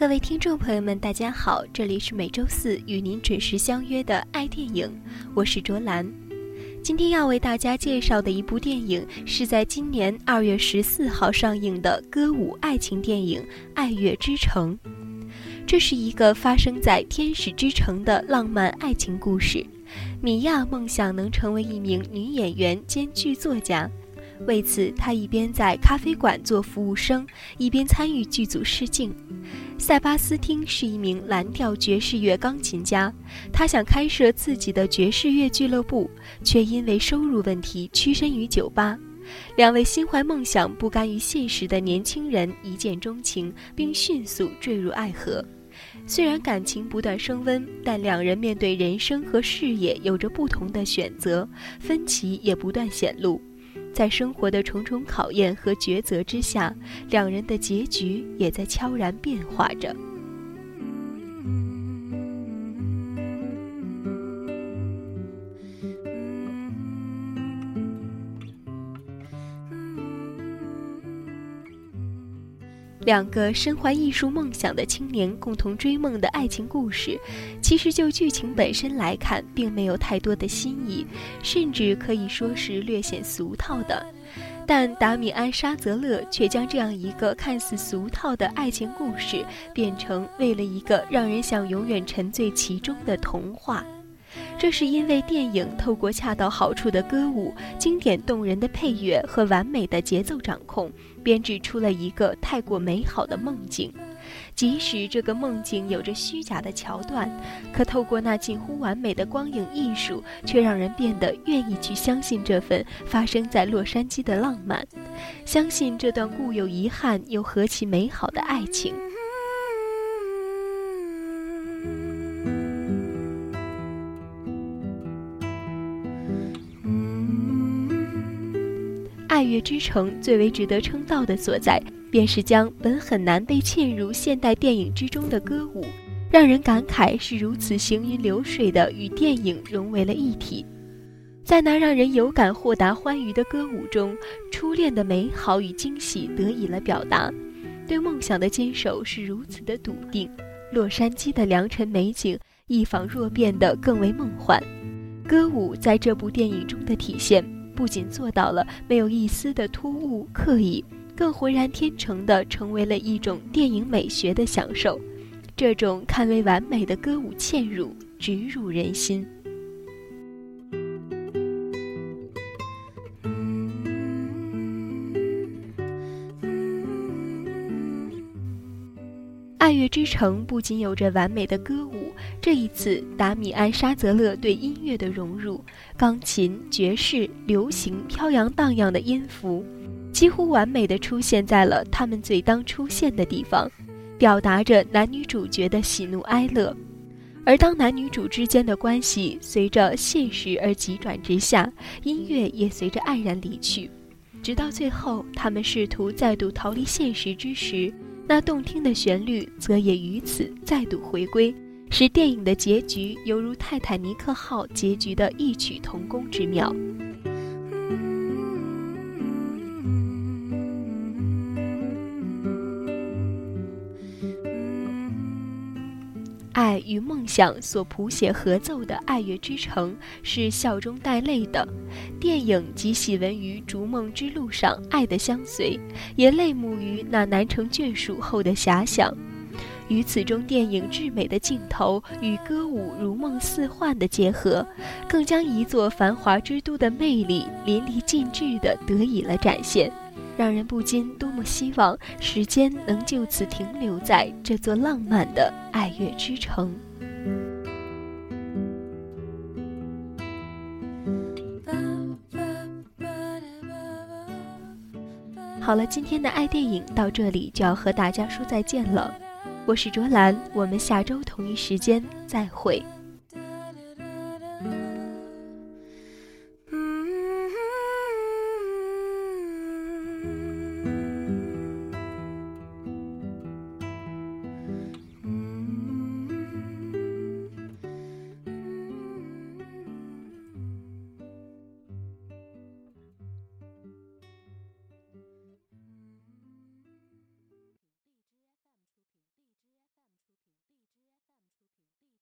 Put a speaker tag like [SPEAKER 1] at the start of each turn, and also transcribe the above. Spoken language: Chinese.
[SPEAKER 1] 各位听众朋友们，大家好，这里是每周四与您准时相约的爱电影，我是卓兰。今天要为大家介绍的一部电影，是在今年二月十四号上映的歌舞爱情电影《爱乐之城》。这是一个发生在天使之城的浪漫爱情故事。米娅梦想能成为一名女演员兼剧作家，为此她一边在咖啡馆做服务生，一边参与剧组试镜。塞巴斯汀是一名蓝调爵士乐钢琴家，他想开设自己的爵士乐俱乐部，却因为收入问题屈身于酒吧。两位心怀梦想、不甘于现实的年轻人一见钟情，并迅速坠入爱河。虽然感情不断升温，但两人面对人生和事业有着不同的选择，分歧也不断显露。在生活的重重考验和抉择之下，两人的结局也在悄然变化着。两个身怀艺术梦想的青年共同追梦的爱情故事，其实就剧情本身来看，并没有太多的新意，甚至可以说是略显俗套的。但达米安·沙泽勒却将这样一个看似俗套的爱情故事，变成为了一个让人想永远沉醉其中的童话。这是因为电影透过恰到好处的歌舞、经典动人的配乐和完美的节奏掌控，编织出了一个太过美好的梦境。即使这个梦境有着虚假的桥段，可透过那近乎完美的光影艺术，却让人变得愿意去相信这份发生在洛杉矶的浪漫，相信这段固有遗憾又何其美好的爱情。爱乐之城最为值得称道的所在，便是将本很难被嵌入现代电影之中的歌舞，让人感慨是如此行云流水的与电影融为了一体。在那让人有感豁达欢愉的歌舞中，初恋的美好与惊喜得以了表达，对梦想的坚守是如此的笃定。洛杉矶的良辰美景一仿若变得更为梦幻，歌舞在这部电影中的体现。不仅做到了没有一丝的突兀刻意，更浑然天成的成为了一种电影美学的享受。这种堪为完美的歌舞嵌入，直入人心。爱乐之城不仅有着完美的歌舞，这一次达米安·沙泽勒对音乐的融入，钢琴、爵士、流行飘扬荡漾的音符，几乎完美的出现在了他们最当出现的地方，表达着男女主角的喜怒哀乐。而当男女主之间的关系随着现实而急转直下，音乐也随着黯然离去，直到最后他们试图再度逃离现实之时。那动听的旋律则也于此再度回归，使电影的结局犹如泰坦尼克号结局的异曲同工之妙。爱与梦想所谱写合奏的《爱乐之城》是笑中带泪的，电影即喜闻于逐梦之路上爱的相随，也泪目于那难成眷属后的遐想。与此中电影至美的镜头与歌舞如梦似幻的结合，更将一座繁华之都的魅力淋漓尽致地得以了展现。让人不禁多么希望时间能就此停留在这座浪漫的爱乐之城。好了，今天的爱电影到这里就要和大家说再见了。我是卓兰，我们下周同一时间再会。